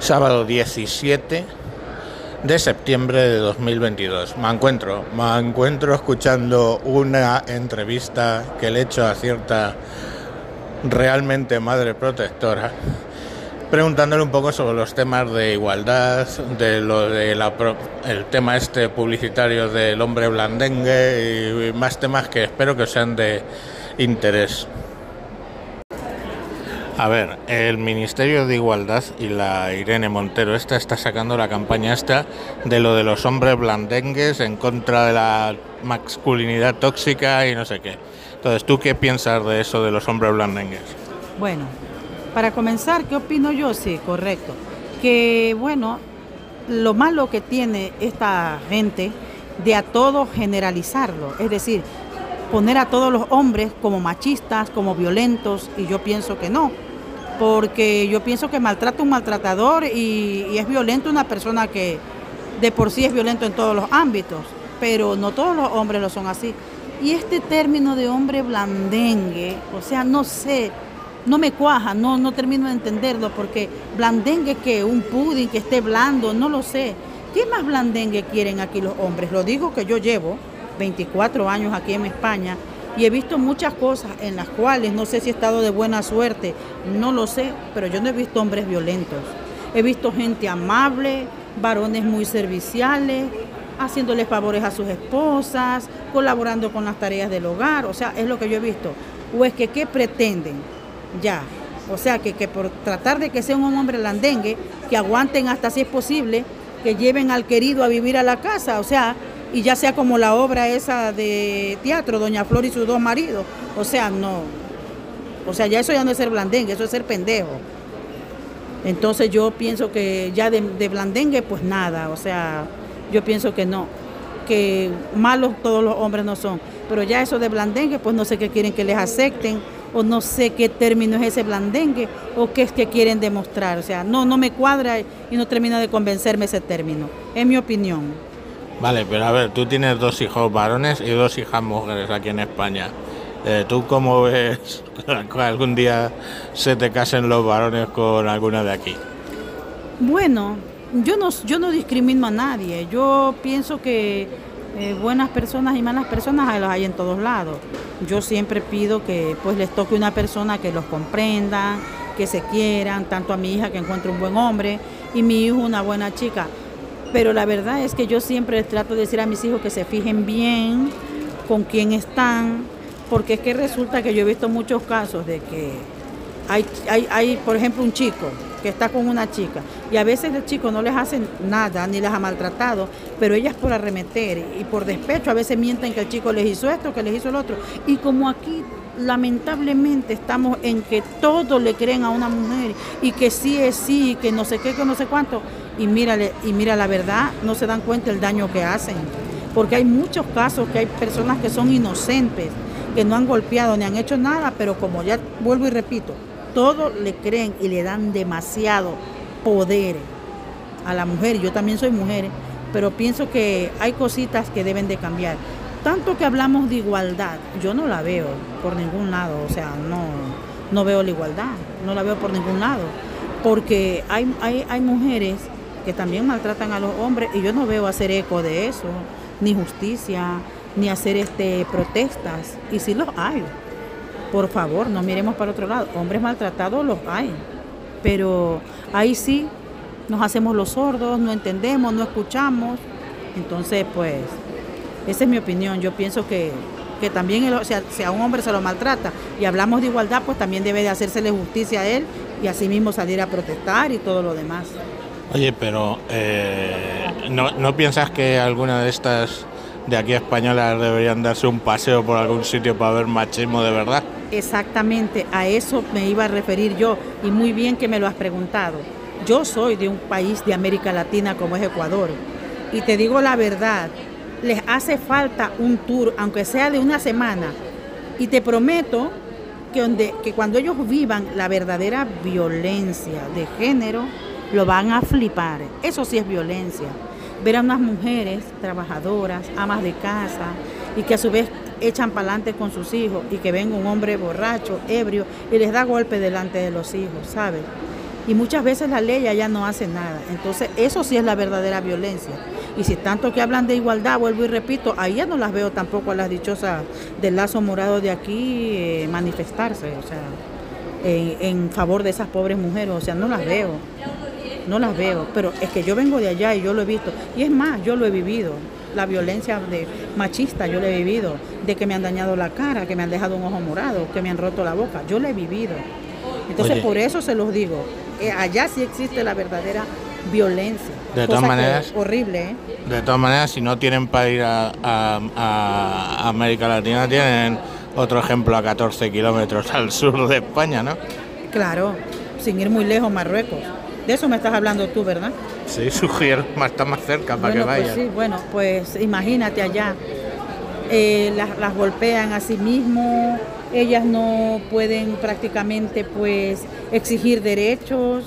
sábado 17 de septiembre de 2022. Me encuentro, me encuentro escuchando una entrevista que le he hecho a cierta realmente madre protectora, preguntándole un poco sobre los temas de igualdad, de lo de la el tema este publicitario del hombre blandengue y más temas que espero que sean de interés. A ver, el Ministerio de Igualdad y la Irene Montero esta está sacando la campaña esta de lo de los hombres blandengues en contra de la masculinidad tóxica y no sé qué. Entonces, ¿tú qué piensas de eso de los hombres blandengues? Bueno, para comenzar, ¿qué opino yo? Sí, correcto. Que bueno, lo malo que tiene esta gente de a todo generalizarlo, es decir, poner a todos los hombres como machistas, como violentos, y yo pienso que no porque yo pienso que maltrata un maltratador y, es violento una persona que de por sí es violento en todos los ámbitos, pero no todos los hombres lo son así. Y este término de hombre blandengue, o sea, no sé, no me cuaja, no, no termino de entenderlo, porque blandengue que un pudding que esté blando, no lo sé. ¿Qué más blandengue quieren aquí los hombres? Lo digo que yo llevo 24 años aquí en España y he visto muchas cosas en las cuales no sé si he estado de buena suerte, no lo sé, pero yo no he visto hombres violentos. He visto gente amable, varones muy serviciales, haciéndoles favores a sus esposas, colaborando con las tareas del hogar, o sea, es lo que yo he visto. O es que, ¿qué pretenden? Ya, o sea, que, que por tratar de que sea un hombre landengue, que aguanten hasta si es posible, que lleven al querido a vivir a la casa, o sea, y ya sea como la obra esa de teatro, Doña Flor y sus dos maridos. O sea, no. O sea, ya eso ya no es ser blandengue, eso es ser pendejo. Entonces yo pienso que ya de, blandengue, pues nada. O sea, yo pienso que no. Que malos todos los hombres no son. Pero ya eso de blandengue, pues no sé qué quieren que les acepten, o no sé qué término es ese blandengue, o qué es que quieren demostrar. O sea, no, no me cuadra y no termina de convencerme ese término. Es mi opinión. Vale, pero a ver, tú tienes dos hijos varones y dos hijas mujeres aquí en España. Eh, ¿Tú cómo ves que algún día se te casen los varones con alguna de aquí? Bueno, yo no, yo no discrimino a nadie. Yo pienso que eh, buenas personas y malas personas los hay en todos lados. Yo siempre pido que pues les toque una persona que los comprenda, que se quieran, tanto a mi hija que encuentre un buen hombre y mi hijo una buena chica pero la verdad es que yo siempre trato de decir a mis hijos que se fijen bien con quién están, porque es que resulta que yo he visto muchos casos de que hay, hay, hay, por ejemplo, un chico que está con una chica y a veces el chico no les hace nada ni les ha maltratado, pero ellas por arremeter y por despecho a veces mienten que el chico les hizo esto, que les hizo el otro. Y como aquí lamentablemente estamos en que todo le creen a una mujer y que sí es sí, que no sé qué, que no sé cuánto, y y mira la verdad, no se dan cuenta el daño que hacen. Porque hay muchos casos que hay personas que son inocentes, que no han golpeado ni han hecho nada, pero como ya vuelvo y repito, todo le creen y le dan demasiado poder a la mujer. Yo también soy mujer, pero pienso que hay cositas que deben de cambiar. Tanto que hablamos de igualdad, yo no la veo por ningún lado, o sea, no, no veo la igualdad, no la veo por ningún lado, porque hay, hay, hay mujeres que también maltratan a los hombres y yo no veo hacer eco de eso, ni justicia, ni hacer este protestas. Y sí los hay. Por favor, no miremos para otro lado. Hombres maltratados los hay. Pero ahí sí nos hacemos los sordos, no entendemos, no escuchamos. Entonces, pues, esa es mi opinión. Yo pienso que, que también, o sea, si a un hombre se lo maltrata y hablamos de igualdad, pues también debe de hacérsele justicia a él y así mismo salir a protestar y todo lo demás. Oye, pero eh, ¿no, piensas que alguna de estas de aquí españolas deberían darse un paseo por algún sitio para ver machismo de verdad? Exactamente, a eso me iba a referir yo y muy bien que me lo has preguntado. Yo soy de un país de América Latina como es Ecuador y te digo la verdad, les hace falta un tour, aunque sea de una semana, y te prometo que, donde, que cuando ellos vivan la verdadera violencia de género, lo van a flipar. Eso sí es violencia. Ver a unas mujeres trabajadoras, amas de casa, y que a su vez echan para adelante con sus hijos y que venga un hombre borracho, ebrio, y les da golpe delante de los hijos, ¿sabes? Y muchas veces la ley allá no hace nada. Entonces, eso sí es la verdadera violencia. Y si tanto que hablan de igualdad, vuelvo y repito, ahí ya no las veo tampoco a las dichosas del lazo morado de aquí eh, manifestarse, o sea, en favor de esas pobres mujeres, o sea, no las veo, no las veo, pero es que yo vengo de allá y yo lo he visto, y es más, yo lo he vivido, la violencia de machista yo lo he vivido, de que me han dañado la cara, que me han dejado un ojo morado, que me han roto la boca, yo lo he vivido. Entonces por eso se los digo, eh, allá sí existe la verdadera violencia. De todas maneras. Horrible, ¿eh? De todas maneras, si no tienen para ir a, América Latina, tienen otro ejemplo a 14 kilómetros al sur de España, ¿no? Claro, sin ir muy lejos, Marruecos. De eso me estás hablando tú, ¿verdad? Sí, sugiero, está más cerca para que vayan. Pues sí, bueno, pues imagínate allá. Eh, las, las golpean a sí mismos, ellas no pueden prácticamente pues exigir derechos,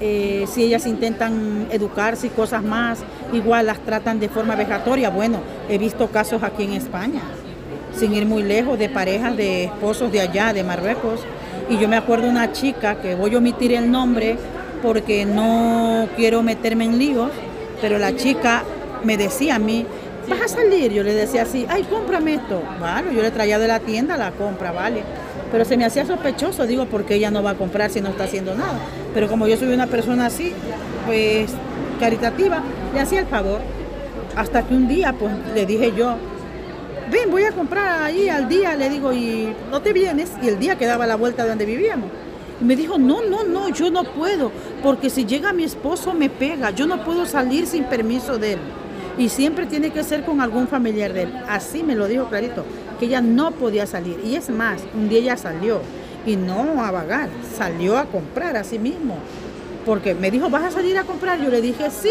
eh, si ellas intentan educarse y cosas más, igual las tratan de forma vejatoria. Bueno, he visto casos aquí en España, sin ir muy lejos, de parejas de esposos de allá, de Marruecos. Y yo me acuerdo una chica, que voy a omitir el nombre porque no quiero meterme en líos, pero la chica me decía a mí, vas a salir, yo le decía así, ay, cómprame esto. Vale, yo le traía de la tienda la compra, vale. Pero se me hacía sospechoso, digo, porque ella no va a comprar si no está haciendo nada. Pero como yo soy una persona así, pues caritativa, le hacía el favor. Hasta que un día, pues le dije yo, ven, voy a comprar ahí al día, le digo, y no te vienes. Y el día que daba la vuelta de donde vivíamos. Y me dijo, no, no, no, yo no puedo, porque si llega mi esposo me pega, yo no puedo salir sin permiso de él. Y siempre tiene que ser con algún familiar de él. Así me lo dijo clarito que ella no podía salir. Y es más, un día ella salió y no a vagar, salió a comprar a sí mismo. Porque me dijo, ¿vas a salir a comprar? Yo le dije, sí.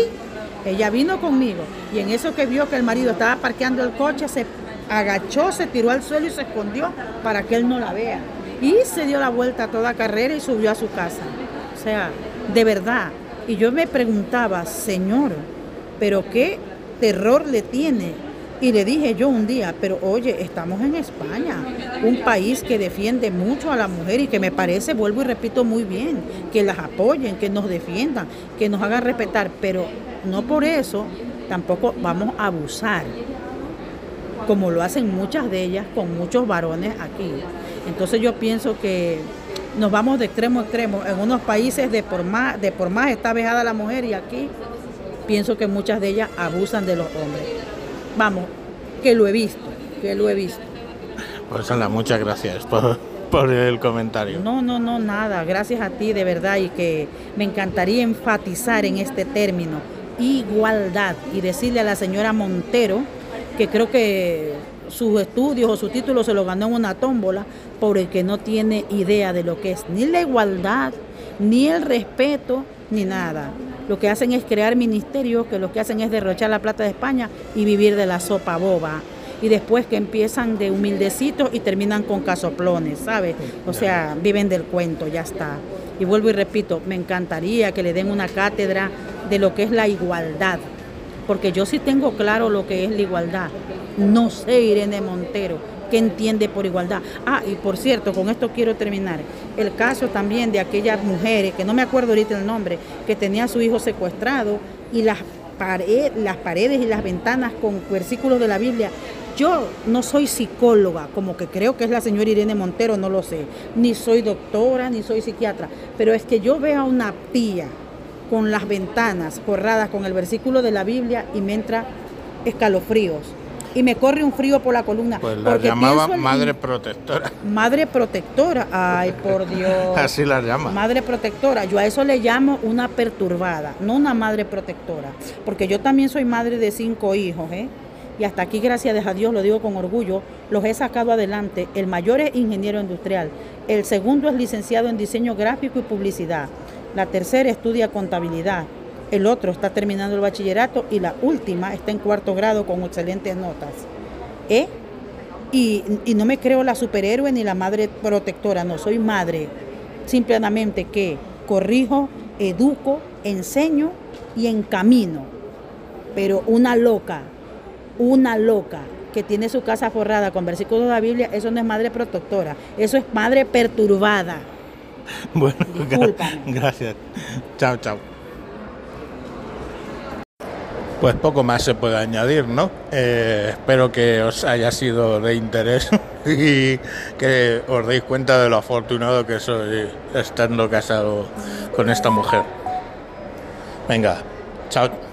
Ella vino conmigo y en eso que vio que el marido estaba parqueando el coche, se agachó, se tiró al suelo y se escondió para que él no la vea. Y se dio la vuelta a toda carrera y subió a su casa. O sea, de verdad. Y yo me preguntaba, Señor, ¿pero qué terror le tiene y le dije yo un día, pero oye, estamos en España, un país que defiende mucho a la mujer y que me parece, vuelvo y repito muy bien, que las apoyen, que nos defiendan, que nos hagan respetar, pero no por eso tampoco vamos a abusar, como lo hacen muchas de ellas con muchos varones aquí. Entonces yo pienso que nos vamos de extremo a extremo. En unos países de por más, de por más está vejada la mujer y aquí pienso que muchas de ellas abusan de los hombres. Vamos, que lo he visto, que lo he visto. Pues anda, muchas gracias por, el comentario. No, no, no, nada. Gracias a ti de verdad y que me encantaría enfatizar en este término, igualdad, y decirle a la señora Montero que creo que sus estudios o su título se lo ganó en una tómbola porque no tiene idea de lo que es ni la igualdad, ni el respeto, ni nada lo que hacen es crear ministerios que lo que hacen es derrochar la plata de España y vivir de la sopa boba. Y después que empiezan de humildecitos y terminan con casoplones, ¿sabes? O sea, viven del cuento, ya está. Y vuelvo y repito, me encantaría que le den una cátedra de lo que es la igualdad, porque yo sí tengo claro lo que es la igualdad. No sé, Irene Montero, que entiende por igualdad. Ah, y por cierto, con esto quiero terminar. El caso también de aquellas mujeres, que no me acuerdo ahorita el nombre, que tenía a su hijo secuestrado y las, las paredes y las ventanas con versículos de la Biblia. Yo no soy psicóloga, como que creo que es la señora Irene Montero, no lo sé. Ni soy doctora, ni soy psiquiatra. Pero es que yo veo a una tía con las ventanas forradas con el versículo de la Biblia y me entra escalofríos y me corre un frío por la columna. Pues la llamaba madre protectora. Madre protectora, ay por Dios. Así la llama. Madre protectora, yo a eso le llamo una perturbada, no una madre protectora, porque yo también soy madre de cinco hijos, ¿eh? Y hasta aquí, gracias a Dios, lo digo con orgullo, los he sacado adelante. El mayor es ingeniero industrial, el segundo es licenciado en diseño gráfico y publicidad, la tercera estudia contabilidad, el otro está terminando el bachillerato y la última está en cuarto grado con excelentes notas. ¿Eh? Y, no me creo la superhéroe ni la madre protectora, no, soy madre. Simplemente que corrijo, educo, enseño y encamino. Pero una loca, una loca que tiene su casa forrada con versículos de la Biblia, eso no es madre protectora, eso es madre perturbada. Bueno, Discúlpame. gracias. Chao, chao. Pues poco más se puede añadir, ¿no? Eh, espero que os haya sido de interés y que os deis cuenta de lo afortunado que soy estando casado con esta mujer. Venga, chao.